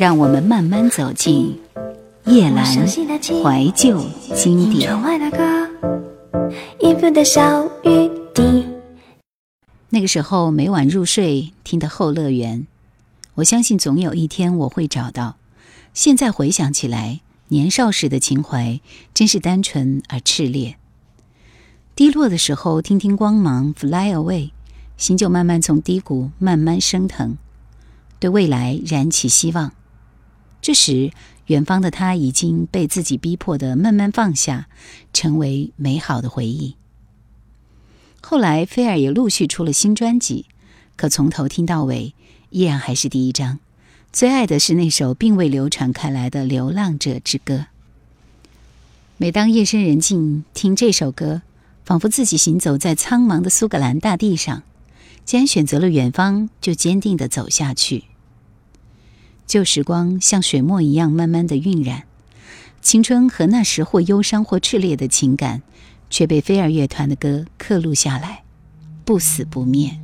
让我们慢慢走进夜阑怀旧经典。那个时候每晚入睡听的《后乐园》，我相信总有一天我会找到。现在回想起来，年少时的情怀真是单纯而炽烈。低落的时候听听光芒，Fly away，心就慢慢从低谷慢慢升腾，对未来燃起希望。这时，远方的他已经被自己逼迫的慢慢放下，成为美好的回忆。后来，菲尔也陆续出了新专辑，可从头听到尾，依然还是第一张。最爱的是那首并未流传开来的《流浪者之歌》。每当夜深人静听这首歌，仿佛自己行走在苍茫的苏格兰大地上。既然选择了远方，就坚定地走下去。旧时光像水墨一样慢慢的晕染，青春和那时或忧伤或炽烈的情感，却被飞儿乐团的歌刻录下来，不死不灭。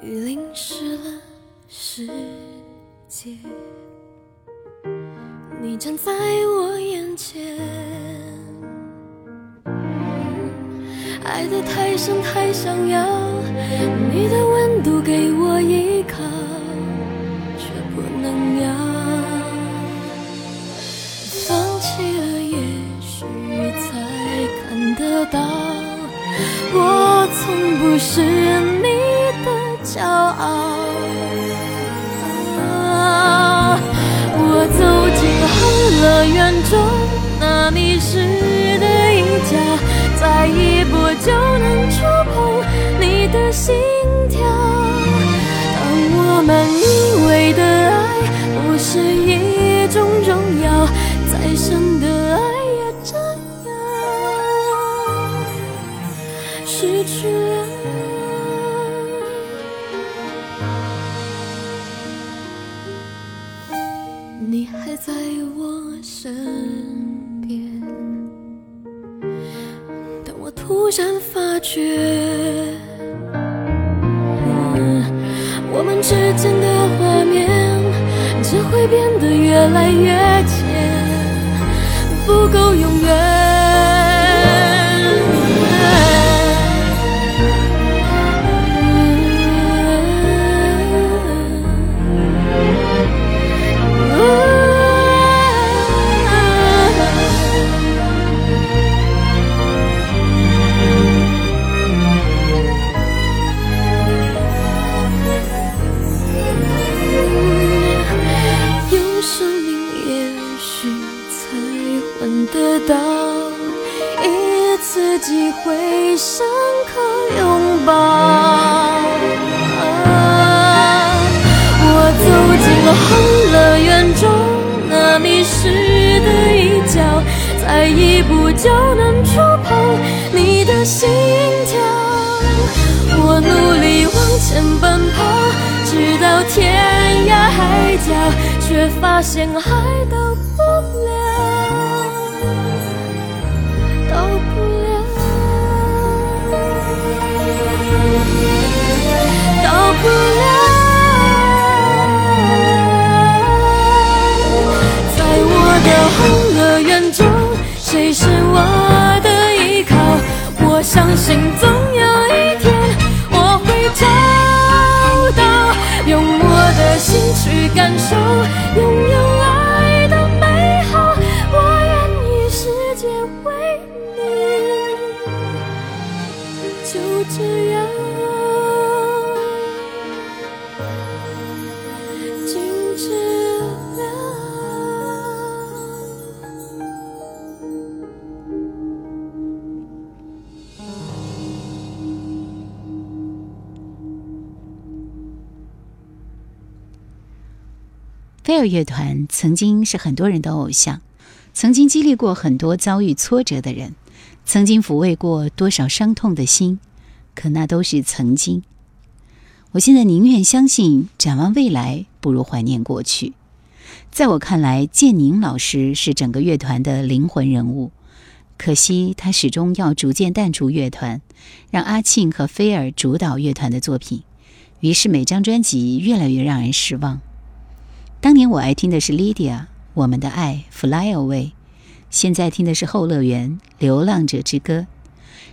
雨淋湿了世界你站在我眼前爱的太深太想要你的温度给我依靠却不能要。放弃了也许才看得到我从不是你。骄傲。我走进后乐园中那迷失的一角，再一步就能触碰你的心跳。当我们以为的爱不是。越来越浅，不够永远。不就能触碰你的心跳，我努力往前奔跑，直到天涯海角，却发现还到相信总有尔乐团曾经是很多人的偶像，曾经激励过很多遭遇挫折的人，曾经抚慰过多少伤痛的心。可那都是曾经。我现在宁愿相信展望未来，不如怀念过去。在我看来，建宁老师是整个乐团的灵魂人物。可惜他始终要逐渐淡出乐团，让阿庆和菲尔主导乐团的作品，于是每张专辑越来越让人失望。当年我爱听的是《Lydia》，我们的爱《Fly Away》，现在听的是《后乐园》《流浪者之歌》。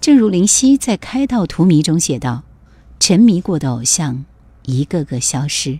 正如林夕在《开道荼蘼》中写道：“沉迷过的偶像，一个个消失。”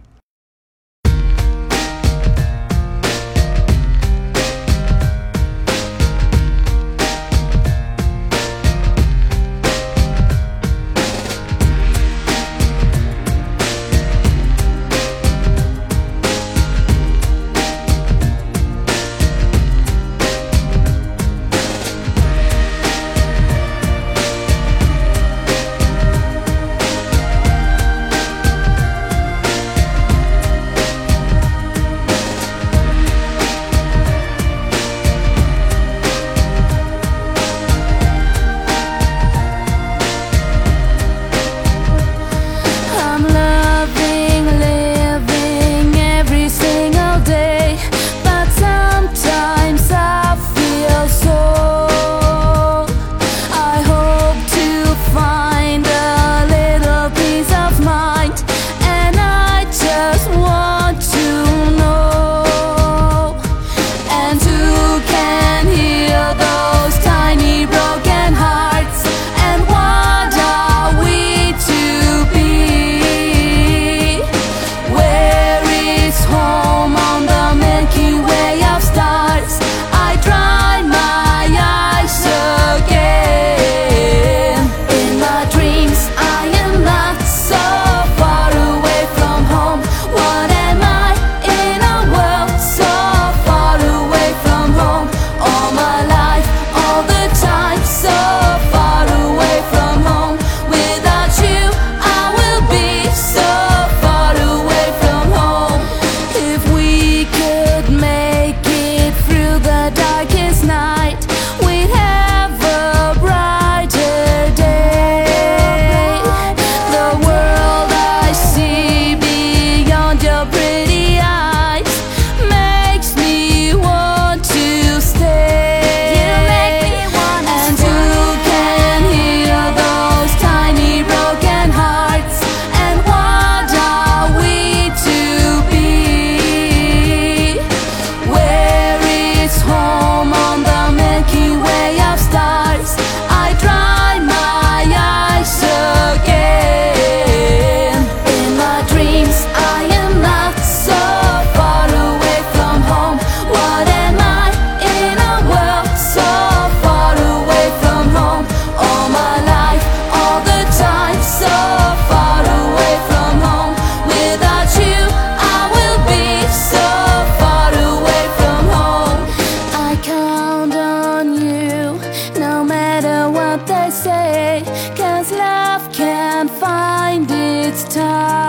Time.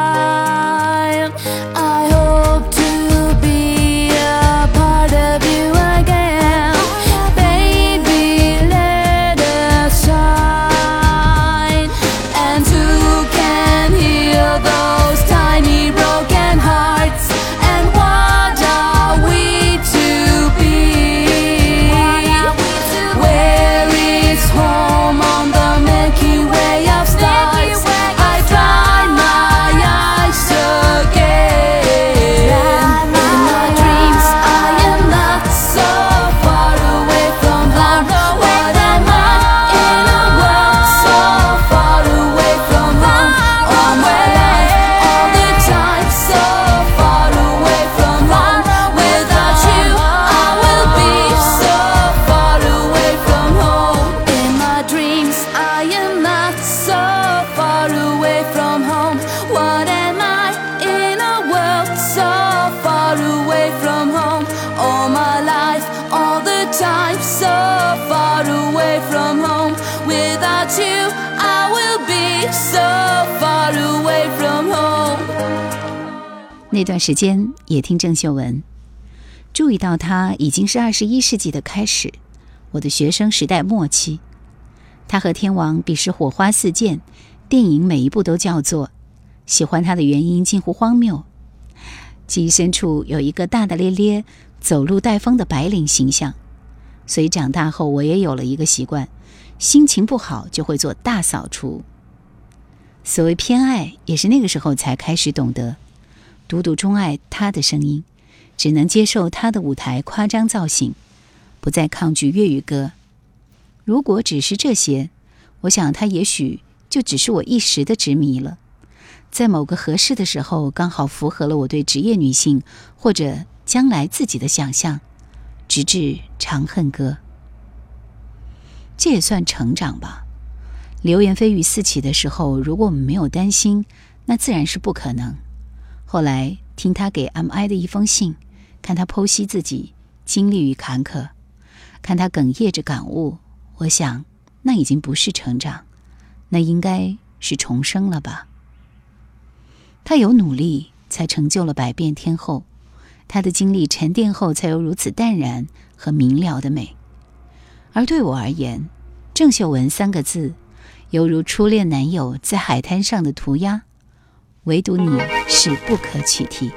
段时间也听郑秀文，注意到她已经是二十一世纪的开始，我的学生时代末期。她和天王比试火花四溅，电影每一部都叫座。喜欢她的原因近乎荒谬。记忆深处有一个大大咧咧、走路带风的白领形象，所以长大后我也有了一个习惯：心情不好就会做大扫除。所谓偏爱，也是那个时候才开始懂得，独独钟爱他的声音，只能接受他的舞台夸张造型，不再抗拒粤语歌。如果只是这些，我想他也许就只是我一时的执迷了。在某个合适的时候，刚好符合了我对职业女性或者将来自己的想象，直至《长恨歌》，这也算成长吧。流言蜚语四起的时候，如果我们没有担心，那自然是不可能。后来听他给 M.I 的一封信，看他剖析自己经历与坎坷，看他哽咽着感悟，我想那已经不是成长，那应该是重生了吧。他有努力，才成就了百变天后；他的经历沉淀后，才有如此淡然和明了的美。而对我而言，郑秀文三个字，犹如初恋男友在海滩上的涂鸦，唯独你是不可取替。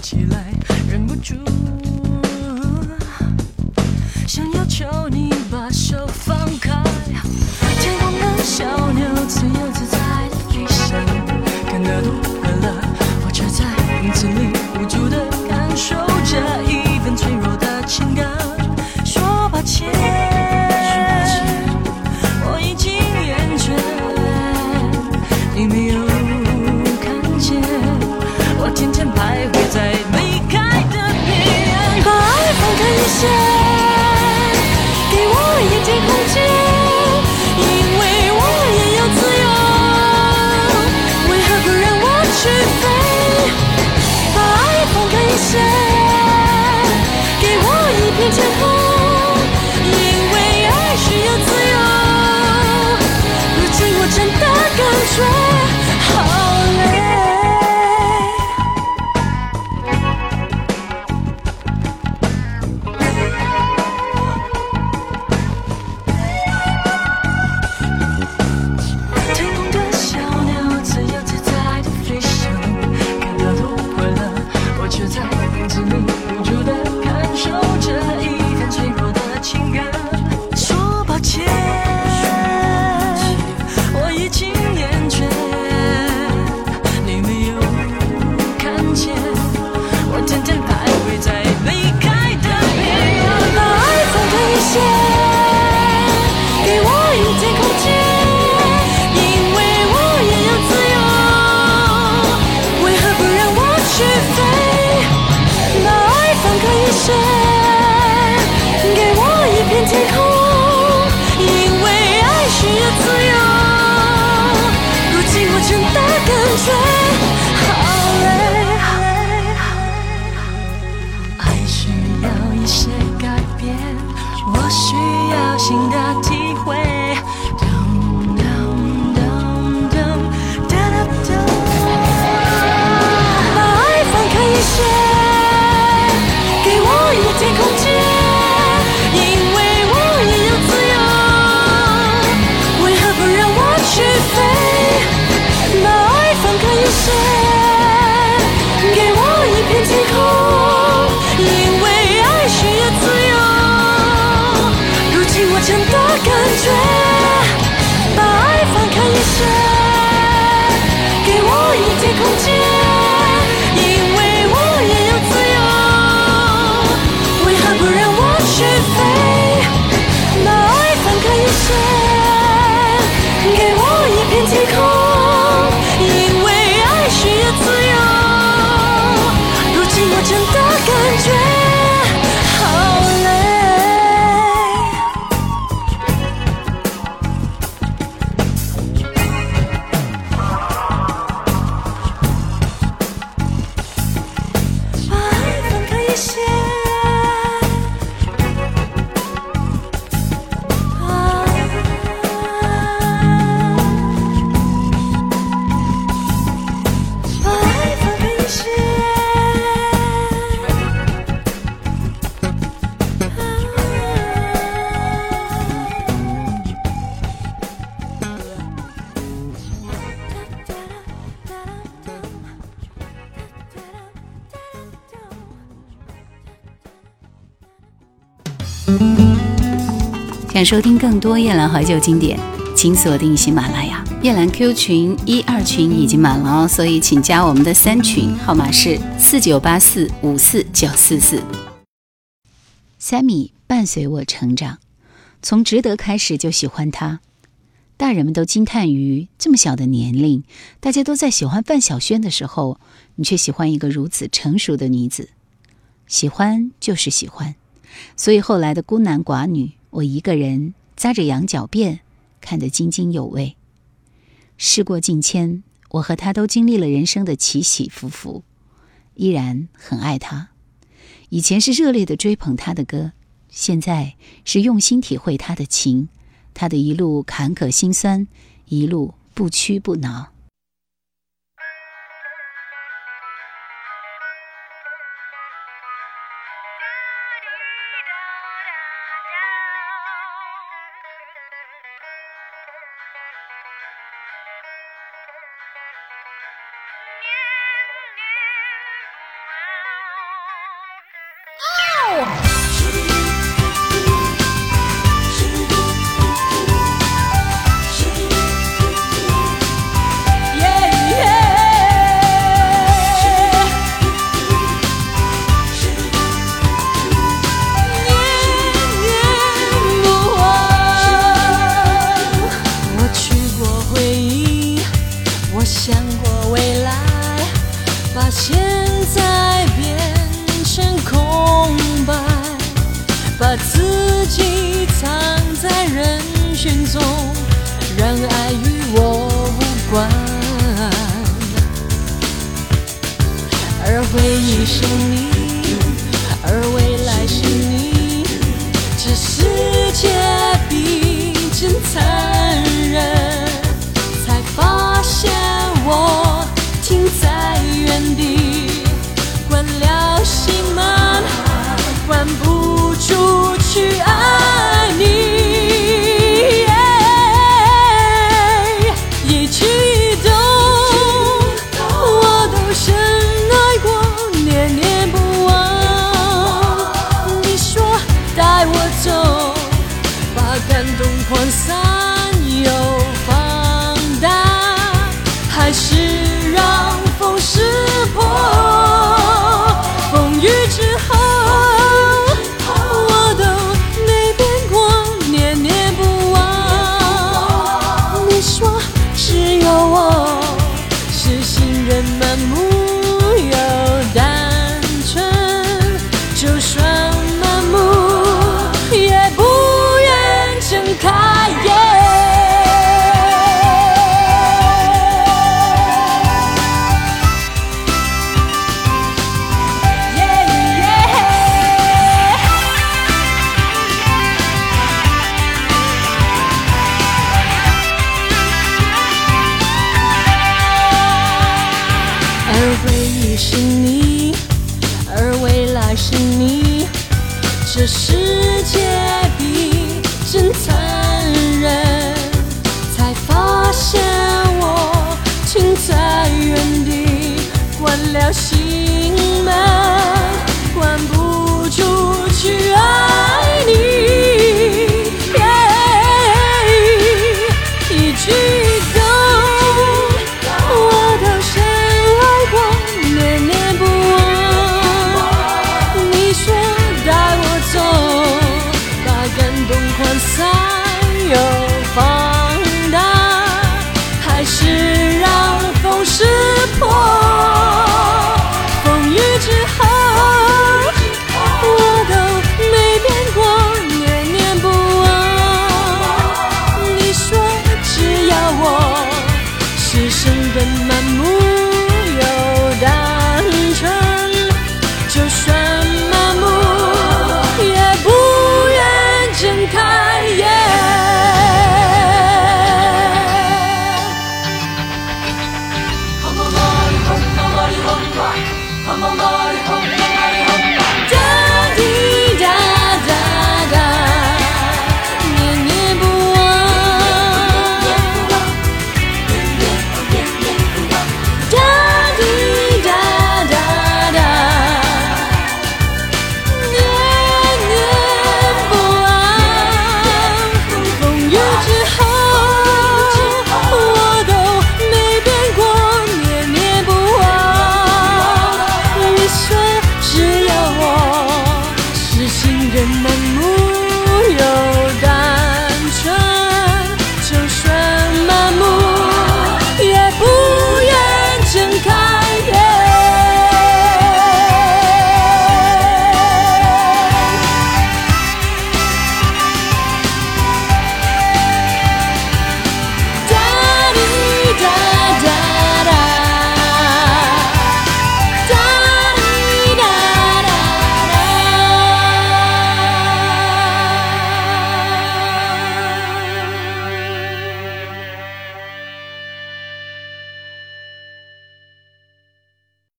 起来忍不住想要求你。想收听更多夜兰怀旧经典，请锁定喜马拉雅。夜兰 Q 群一二群已经满了哦，所以请加我们的三群，号码是四九八四五四九四四。Sammy 伴随我成长，从值得开始就喜欢他。大人们都惊叹于这么小的年龄，大家都在喜欢范晓萱的时候，你却喜欢一个如此成熟的女子。喜欢就是喜欢，所以后来的孤男寡女，我一个人扎着羊角辫，看得津津有味。事过境迁，我和他都经历了人生的起起伏伏，依然很爱他。以前是热烈的追捧他的歌，现在是用心体会他的情，他的一路坎坷心酸，一路不屈不挠。把自己藏在人群中让爱与我无关。而回忆是你而未来是你这世界并真残忍才发现我停在原地。关了心门关不去爱。